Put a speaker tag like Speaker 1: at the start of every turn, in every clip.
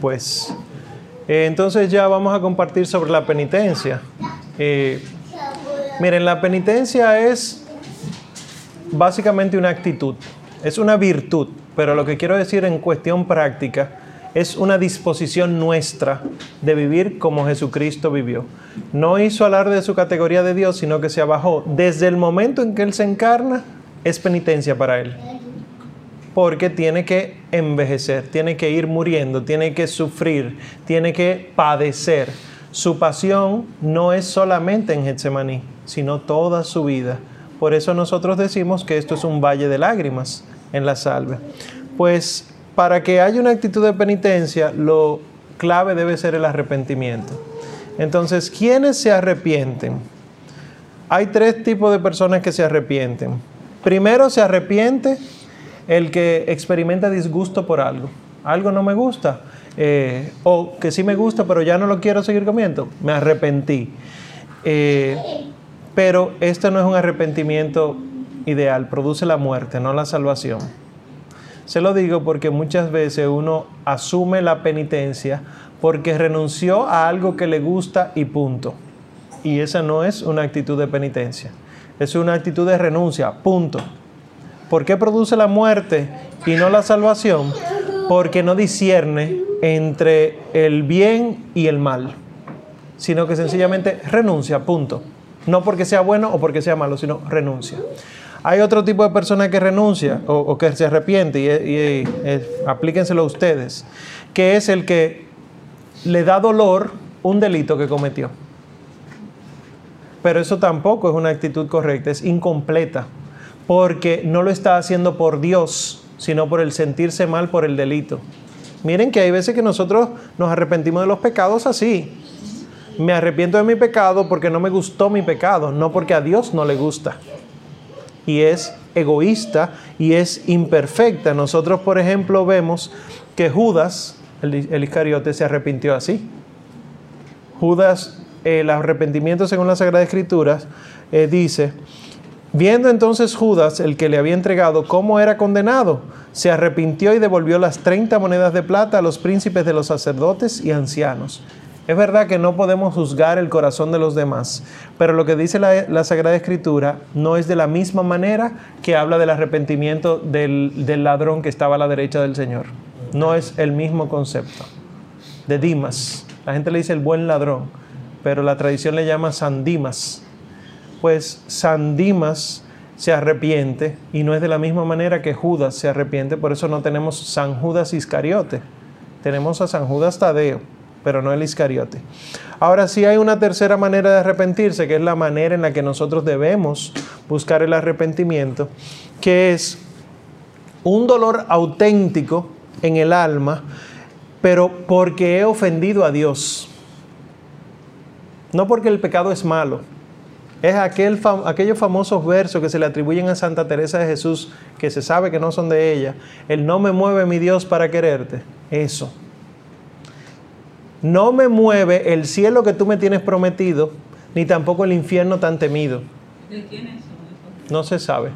Speaker 1: Pues eh, entonces ya vamos a compartir sobre la penitencia. Eh, miren, la penitencia es básicamente una actitud, es una virtud, pero lo que quiero decir en cuestión práctica es una disposición nuestra de vivir como Jesucristo vivió. No hizo alarde de su categoría de Dios, sino que se abajó. Desde el momento en que Él se encarna, es penitencia para Él. Porque tiene que envejecer, tiene que ir muriendo, tiene que sufrir, tiene que padecer. Su pasión no es solamente en Getsemaní, sino toda su vida. Por eso nosotros decimos que esto es un valle de lágrimas en la salve. Pues para que haya una actitud de penitencia, lo clave debe ser el arrepentimiento. Entonces, ¿quiénes se arrepienten? Hay tres tipos de personas que se arrepienten. Primero se arrepiente el que experimenta disgusto por algo. Algo no me gusta. Eh, o que sí me gusta, pero ya no lo quiero seguir comiendo. Me arrepentí. Eh, pero este no es un arrepentimiento ideal, produce la muerte, no la salvación. Se lo digo porque muchas veces uno asume la penitencia porque renunció a algo que le gusta y punto. Y esa no es una actitud de penitencia, es una actitud de renuncia, punto. ¿Por qué produce la muerte y no la salvación? Porque no discierne entre el bien y el mal, sino que sencillamente renuncia, punto. No porque sea bueno o porque sea malo, sino renuncia. Hay otro tipo de persona que renuncia o, que se arrepiente, y, y, aplíquenselo ustedes, que es el que le da dolor un delito que cometió. Pero eso tampoco es una actitud correcta, es incompleta, porque no lo está haciendo por Dios, sino por el sentirse mal por el delito. Miren que hay veces que nosotros nos arrepentimos de los pecados así. Me arrepiento de mi pecado porque no me gustó mi pecado, no porque a Dios no le gusta y es egoísta y es imperfecta. Nosotros, por ejemplo, vemos que Judas, el, Iscariote, se arrepintió así. Judas, el arrepentimiento según la Sagrada Escritura, eh, dice, viendo entonces Judas, el que le había entregado, cómo era condenado, se arrepintió y devolvió las 30 monedas de plata a los príncipes de los sacerdotes y ancianos. Es verdad que no podemos juzgar el corazón de los demás, pero lo que dice la, Sagrada Escritura no es de la misma manera que habla del arrepentimiento del, del, ladrón que estaba a la derecha del Señor. No es el mismo concepto. De Dimas. La gente le dice el buen ladrón, pero la tradición le llama San Dimas. Pues San Dimas se arrepiente y no es de la misma manera que Judas se arrepiente, por eso no tenemos San Judas Iscariote. Tenemos a San Judas Tadeo pero no el Iscariote. Ahora sí hay una tercera manera de arrepentirse, que es la manera en la que nosotros debemos buscar el arrepentimiento, que es un dolor auténtico en el alma, pero porque he ofendido a Dios. No porque el pecado es malo. Es aquel aquellos famosos versos que se le atribuyen a Santa Teresa de Jesús, que se sabe que no son de ella. El no me mueve mi Dios para quererte. Eso no me mueve el cielo que tú me tienes prometido, ni tampoco el infierno tan temido. ¿De quién es No se sabe,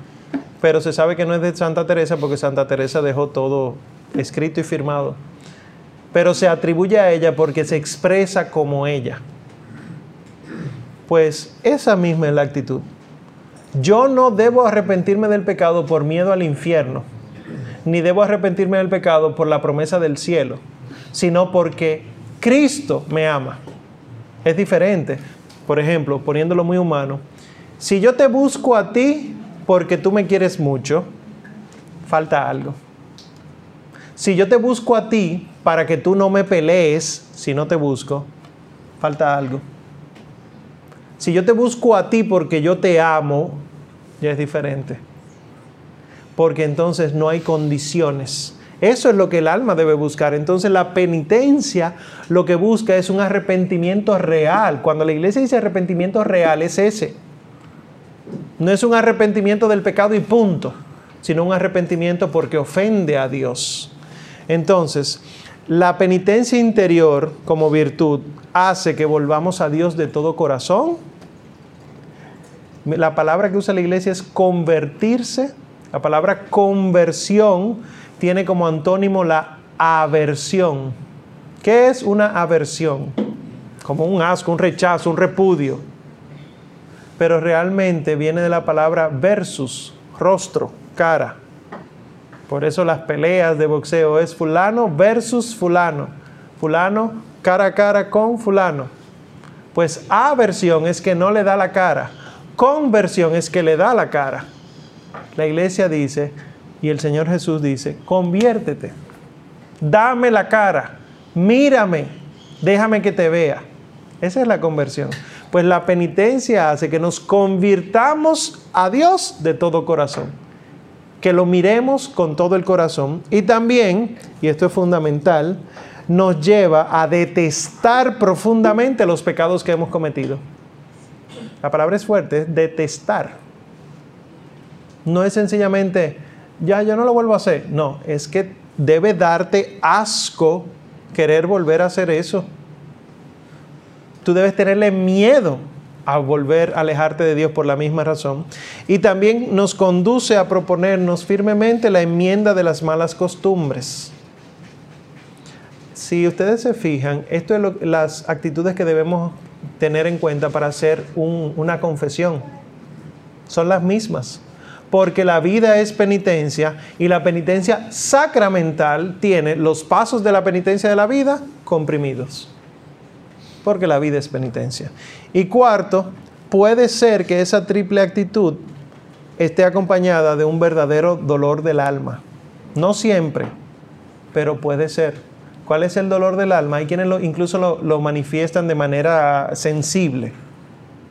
Speaker 1: pero se sabe que no es de Santa Teresa porque Santa Teresa dejó todo escrito y firmado. Pero se atribuye a ella porque se expresa como ella. Pues esa misma es la actitud. Yo no debo arrepentirme del pecado por miedo al infierno, ni debo arrepentirme del pecado por la promesa del cielo, sino porque Cristo me ama. Es diferente. Por ejemplo, poniéndolo muy humano, si yo te busco a ti porque tú me quieres mucho, falta algo. Si yo te busco a ti para que tú no me pelees si no te busco, falta algo. Si yo te busco a ti porque yo te amo, ya es diferente. Porque entonces no hay condiciones eso es lo que el alma debe buscar. Entonces la penitencia lo que busca es un arrepentimiento real. Cuando la iglesia dice arrepentimiento real es ese. No es un arrepentimiento del pecado y punto, sino un arrepentimiento porque ofende a Dios. Entonces, la penitencia interior como virtud hace que volvamos a Dios de todo corazón. La palabra que usa la iglesia es convertirse. La palabra conversión tiene como antónimo la aversión. ¿Qué es una aversión? Como un asco, un rechazo, un repudio. Pero realmente viene de la palabra versus, rostro, cara. Por eso las peleas de boxeo es fulano versus fulano. Fulano cara a cara con fulano. Pues aversión es que no le da la cara. Conversión es que le da la cara. La iglesia dice, y el Señor Jesús dice, conviértete, dame la cara, mírame, déjame que te vea. Esa es la conversión. Pues la penitencia hace que nos convirtamos a Dios de todo corazón que lo miremos con todo el corazón y también, y esto es fundamental, nos lleva a detestar profundamente los pecados que hemos cometido. La palabra es fuerte, es detestar. No es sencillamente, ya, yo no lo vuelvo a hacer. No, es que debe darte asco querer volver a hacer eso. Tú debes tenerle miedo a volver a alejarte de Dios por la misma razón. Y también nos conduce a proponernos firmemente la enmienda de las malas costumbres. Si ustedes se fijan, esto es las actitudes que debemos tener en cuenta para hacer una confesión. Son las mismas. Porque la vida es penitencia y la penitencia sacramental tiene los pasos de la penitencia de la vida comprimidos porque la vida es penitencia. Y cuarto, puede ser que esa triple actitud esté acompañada de un verdadero dolor del alma. No siempre, pero puede ser. ¿Cuál es el dolor del alma? Hay quienes lo, incluso lo, lo manifiestan de manera sensible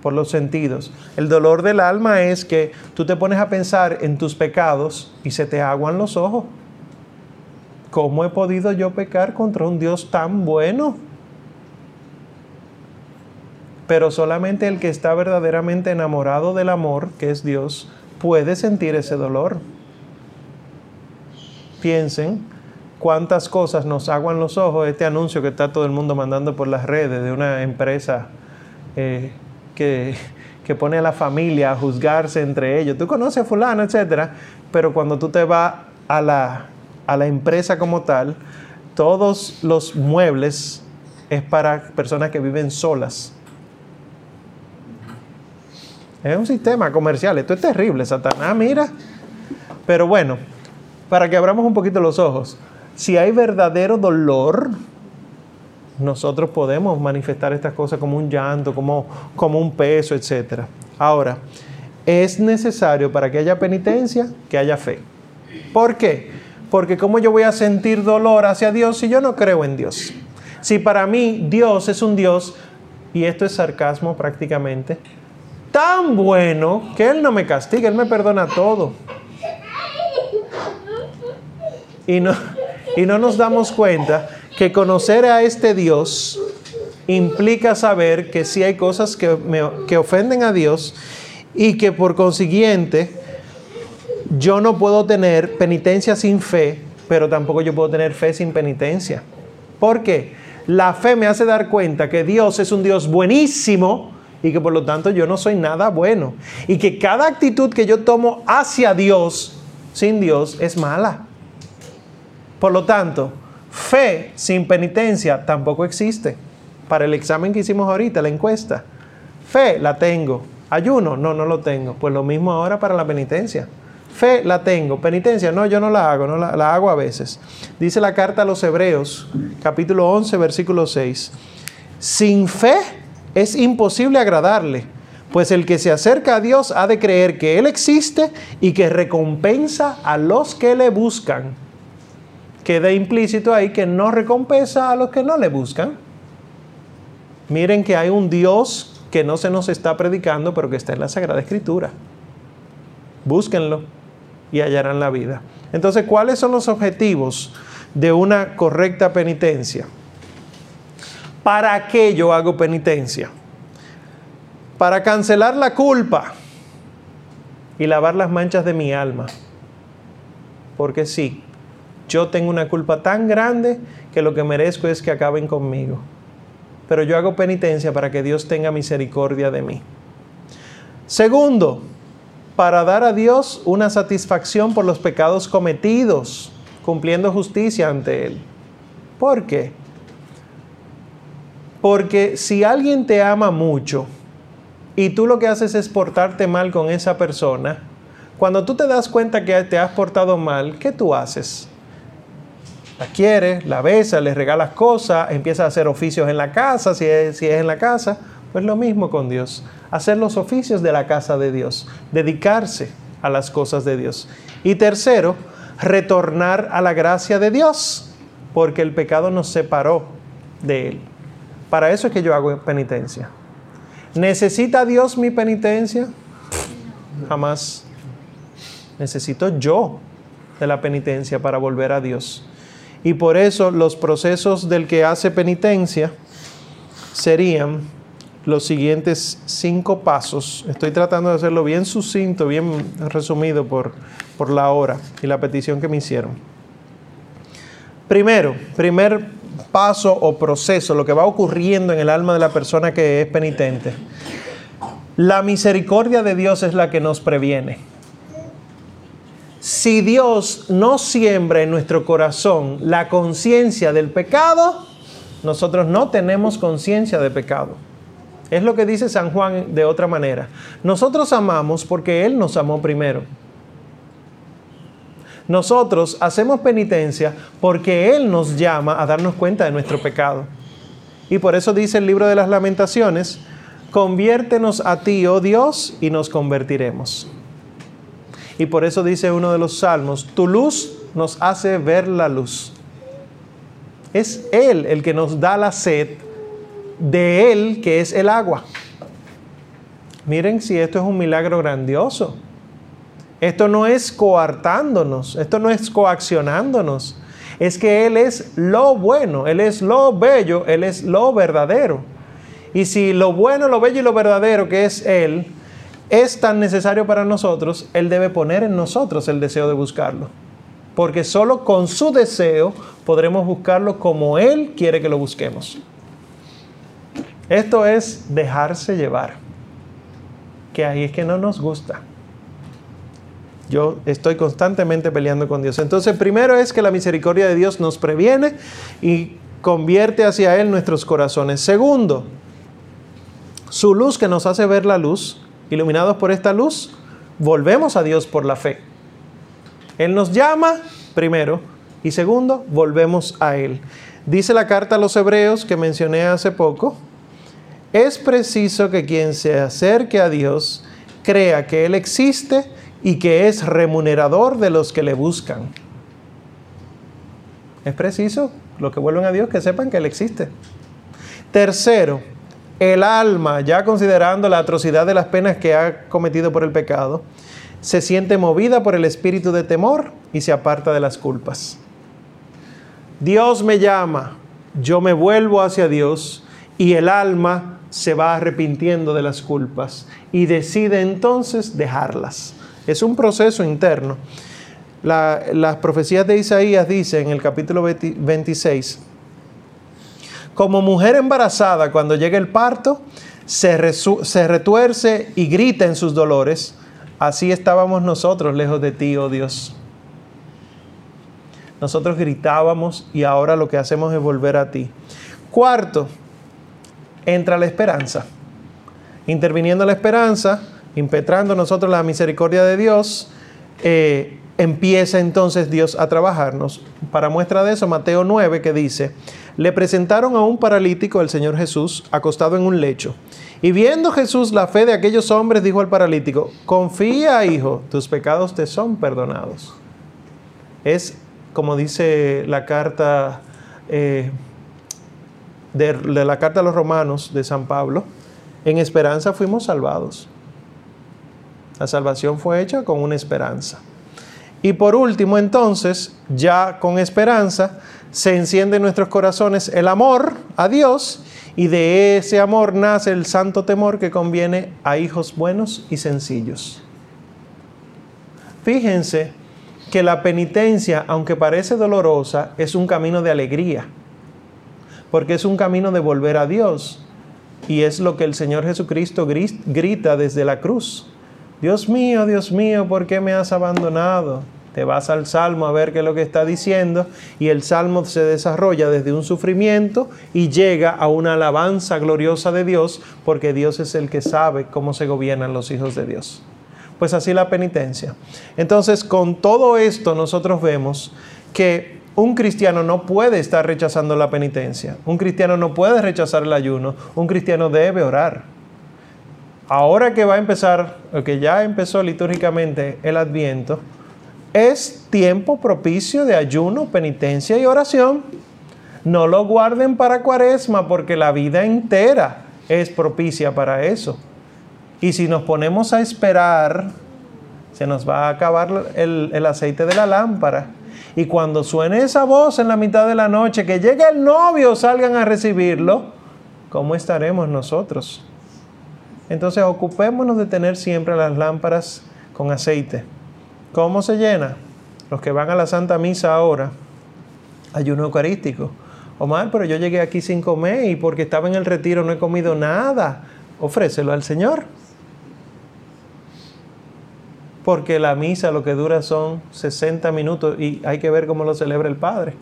Speaker 1: por los sentidos. El dolor del alma es que tú te pones a pensar en tus pecados y se te aguan los ojos. ¿Cómo he podido yo pecar contra un Dios tan bueno? pero solamente el que está verdaderamente enamorado del amor, que es Dios, puede sentir ese dolor. Piensen cuántas cosas nos aguan los ojos este anuncio que está todo el mundo mandando por las redes de una empresa eh, que, que, pone a la familia a juzgarse entre ellos. Tú conoces a fulano, etcétera, pero cuando tú te vas a la, a la empresa como tal, todos los muebles es para personas que viven solas es un sistema comercial. Esto es terrible, Satanás, mira. Pero bueno, para que abramos un poquito los ojos, si hay verdadero dolor, nosotros podemos manifestar estas cosas como un llanto, como, como un peso, etc. Ahora, es necesario para que haya penitencia que haya fe. ¿Por qué? Porque ¿cómo yo voy a sentir dolor hacia Dios si yo no creo en Dios? Si para mí Dios es un Dios, y esto es sarcasmo prácticamente, tan bueno que Él no me castiga, Él me perdona todo. Y no, y no nos damos cuenta que conocer a este Dios implica saber que sí hay cosas que, que ofenden a Dios y que por consiguiente yo no puedo tener penitencia sin fe, pero tampoco yo puedo tener fe sin penitencia. ¿Por qué? La fe me hace dar cuenta que Dios es un Dios buenísimo, y que por lo tanto yo no soy nada bueno. Y que cada actitud que yo tomo hacia Dios, sin Dios, es mala. Por lo tanto, fe sin penitencia tampoco existe. Para el examen que hicimos ahorita, la encuesta. Fe la tengo. Ayuno, no, no lo tengo. Pues lo mismo ahora para la penitencia. Fe la tengo. Penitencia, no, yo no la hago, no la, hago a veces. Dice la carta a los Hebreos, capítulo 11, versículo 6. Sin fe es imposible agradarle, pues el que se acerca a Dios ha de creer que Él existe y que recompensa a los que le buscan. Queda implícito ahí que no recompensa a los que no le buscan. Miren que hay un Dios que no se nos está predicando, pero que está en la Sagrada Escritura. Búsquenlo y hallarán la vida. Entonces, ¿cuáles son los objetivos de una correcta penitencia? ¿Para qué yo hago penitencia? Para cancelar la culpa y lavar las manchas de mi alma. Porque sí, yo tengo una culpa tan grande que lo que merezco es que acaben conmigo. Pero yo hago penitencia para que Dios tenga misericordia de mí. Segundo, para dar a Dios una satisfacción por los pecados cometidos, cumpliendo justicia ante Él. ¿Por qué? Porque si alguien te ama mucho y tú lo que haces es portarte mal con esa persona, cuando tú te das cuenta que te has portado mal, ¿qué tú haces? La quieres, la besas, le regalas cosas, empiezas a hacer oficios en la casa, si es, si es en la casa, pues lo mismo con Dios. Hacer los oficios de la casa de Dios, dedicarse a las cosas de Dios. Y tercero, retornar a la gracia de Dios, porque el pecado nos separó de Él. Para eso es que yo hago penitencia. ¿Necesita Dios mi penitencia? Jamás. Necesito yo de la penitencia para volver a Dios. Y por eso los procesos del que hace penitencia serían los siguientes cinco pasos. Estoy tratando de hacerlo bien sucinto, bien resumido por, por la hora y la petición que me hicieron. Primero, primer paso o proceso, lo que va ocurriendo en el alma de la persona que es penitente. La misericordia de Dios es la que nos previene. Si Dios no siembra en nuestro corazón la conciencia del pecado, nosotros no tenemos conciencia de pecado. Es lo que dice San Juan de otra manera. Nosotros amamos porque Él nos amó primero. Nosotros hacemos penitencia porque Él nos llama a darnos cuenta de nuestro pecado. Y por eso dice el libro de las lamentaciones, conviértenos a ti, oh Dios, y nos convertiremos. Y por eso dice uno de los salmos, tu luz nos hace ver la luz. Es Él el que nos da la sed de Él, que es el agua. Miren si esto es un milagro grandioso. Esto no es coartándonos, esto no es coaccionándonos. Es que Él es lo bueno, Él es lo bello, Él es lo verdadero. Y si lo bueno, lo bello y lo verdadero que es Él es tan necesario para nosotros, Él debe poner en nosotros el deseo de buscarlo. Porque solo con su deseo podremos buscarlo como Él quiere que lo busquemos. Esto es dejarse llevar. Que ahí es que no nos gusta. Yo estoy constantemente peleando con Dios. Entonces, primero es que la misericordia de Dios nos previene y convierte hacia Él nuestros corazones. Segundo, su luz que nos hace ver la luz, iluminados por esta luz, volvemos a Dios por la fe. Él nos llama, primero, y segundo, volvemos a Él. Dice la carta a los hebreos que mencioné hace poco, es preciso que quien se acerque a Dios crea que Él existe y que es remunerador de los que le buscan. Es preciso, los que vuelven a Dios, que sepan que Él existe. Tercero, el alma, ya considerando la atrocidad de las penas que ha cometido por el pecado, se siente movida por el espíritu de temor y se aparta de las culpas. Dios me llama, yo me vuelvo hacia Dios y el alma se va arrepintiendo de las culpas y decide entonces dejarlas. Es un proceso interno. las profecías de Isaías dicen en el capítulo 26, como mujer embarazada cuando llega el parto, se, retuerce y grita en sus dolores, así estábamos nosotros lejos de ti, oh Dios. Nosotros gritábamos y ahora lo que hacemos es volver a ti. Cuarto, entra la esperanza. Interviniendo la esperanza, impetrando nosotros la misericordia de Dios, eh, empieza entonces Dios a trabajarnos. Para muestra de eso, Mateo 9, que dice, le presentaron a un paralítico el Señor Jesús acostado en un lecho. Y viendo Jesús la fe de aquellos hombres, dijo al paralítico, confía, hijo, tus pecados te son perdonados. Es como dice la carta eh, de la carta a los romanos de San Pablo, en esperanza fuimos salvados. La salvación fue hecha con una esperanza. Y por último, entonces, ya con esperanza, se enciende en nuestros corazones el amor a Dios y de ese amor nace el santo temor que conviene a hijos buenos y sencillos. Fíjense que la penitencia, aunque parece dolorosa, es un camino de alegría, porque es un camino de volver a Dios. Y es lo que el Señor Jesucristo grita desde la cruz. Dios mío, Dios mío, ¿por qué me has abandonado? Te vas al Salmo a ver qué es lo que está diciendo y el Salmo se desarrolla desde un sufrimiento y llega a una alabanza gloriosa de Dios porque Dios es el que sabe cómo se gobiernan los hijos de Dios. Pues así la penitencia. Entonces, con todo esto nosotros vemos que un cristiano no puede estar rechazando la penitencia. Un cristiano no puede rechazar el ayuno. Un cristiano debe orar. Ahora que va a empezar, o que ya empezó litúrgicamente el adviento, es tiempo propicio de ayuno, penitencia y oración. No lo guarden para cuaresma porque la vida entera es propicia para eso. Y si nos ponemos a esperar, se nos va a acabar el, aceite de la lámpara. Y cuando suene esa voz en la mitad de la noche, que llegue el novio, salgan a recibirlo, ¿cómo estaremos nosotros? Entonces ocupémonos de tener siempre las lámparas con aceite. ¿Cómo se llena? Los que van a la Santa Misa ahora, ayuno eucarístico. Omar, pero yo llegué aquí sin comer y porque estaba en el retiro no he comido nada. Ofrécelo al Señor. Porque la misa lo que dura son 60 minutos y hay que ver cómo lo celebra el Padre.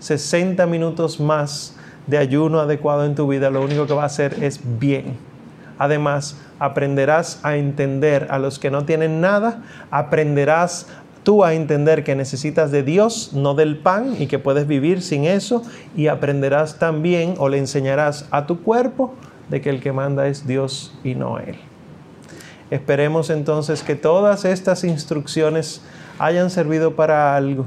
Speaker 1: 60 minutos más de ayuno adecuado en tu vida, lo único que va a hacer es bien. Además, aprenderás a entender a los que no tienen nada, aprenderás tú a entender que necesitas de Dios, no del pan, y que puedes vivir sin eso, y aprenderás también o le enseñarás a tu cuerpo de que el que manda es Dios y no Él. Esperemos entonces que todas estas instrucciones hayan servido para algo,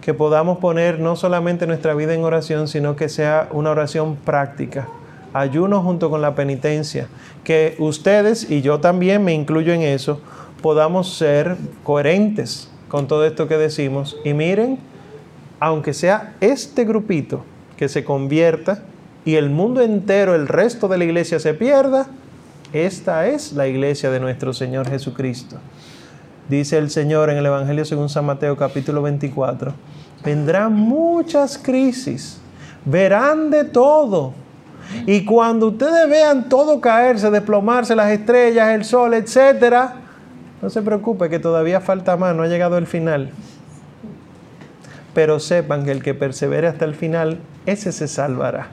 Speaker 1: que podamos poner no solamente nuestra vida en oración, sino que sea una oración práctica ayuno junto con la penitencia, que ustedes y yo también me incluyo en eso, podamos ser coherentes con todo esto que decimos. Y miren, aunque sea este grupito que se convierta y el mundo entero, el resto de la iglesia se pierda, esta es la iglesia de nuestro Señor Jesucristo. Dice el Señor en el Evangelio según San Mateo capítulo 24, vendrán muchas crisis, verán de todo, y cuando ustedes vean todo caerse, desplomarse, las estrellas, el sol, etcétera, no se preocupe que todavía falta más, no ha llegado el final. Pero sepan que el que persevere hasta el final, ese se salvará.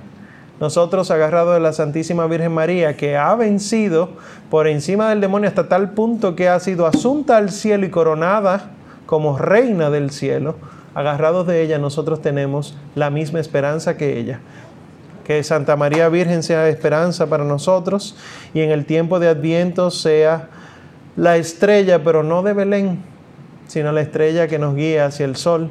Speaker 1: Nosotros, agarrados de la Santísima Virgen María, que ha vencido por encima del demonio hasta tal punto que ha sido asunta al cielo y coronada como reina del cielo, agarrados de ella, nosotros tenemos la misma esperanza que ella. Que Santa María Virgen sea esperanza para nosotros y en el tiempo de Adviento sea la estrella, pero no de Belén, sino la estrella que nos guía hacia el sol,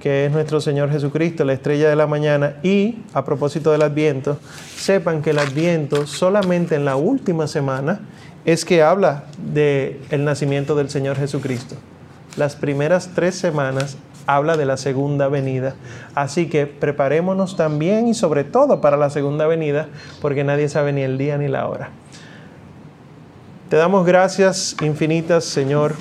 Speaker 1: que es nuestro Señor Jesucristo, la estrella de la mañana. Y a propósito del Adviento, sepan que el Adviento solamente en la última semana es que habla del el nacimiento del Señor Jesucristo. Las primeras tres semanas habla de la segunda venida. Así que preparémonos también y sobre todo para la segunda venida, porque nadie sabe ni el día ni la hora. Te damos gracias infinitas, Señor,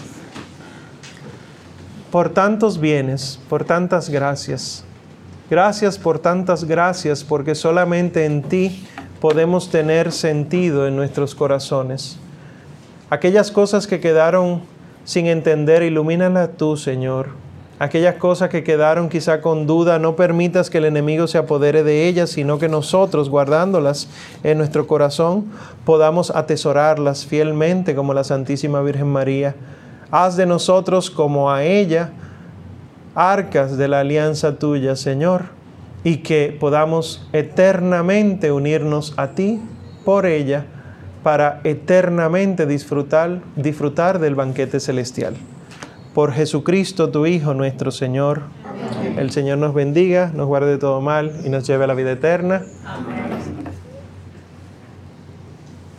Speaker 1: por tantos bienes, por tantas gracias. Gracias por tantas gracias, porque solamente en ti podemos tener sentido en nuestros corazones. Aquellas cosas que quedaron sin entender, ilumínalas tú, Señor aquellas cosas que quedaron quizá con duda, no permitas que el enemigo se apodere de ellas, sino que nosotros, guardándolas en nuestro corazón, podamos atesorarlas fielmente como la Santísima Virgen María. Haz de nosotros como a ella, arcas de la alianza tuya, Señor, y que podamos eternamente unirnos a ti por ella para eternamente disfrutar, disfrutar del banquete celestial por Jesucristo, tu Hijo, nuestro Señor. El Señor nos bendiga, nos guarde de todo mal y nos lleve a la vida eterna. Amén.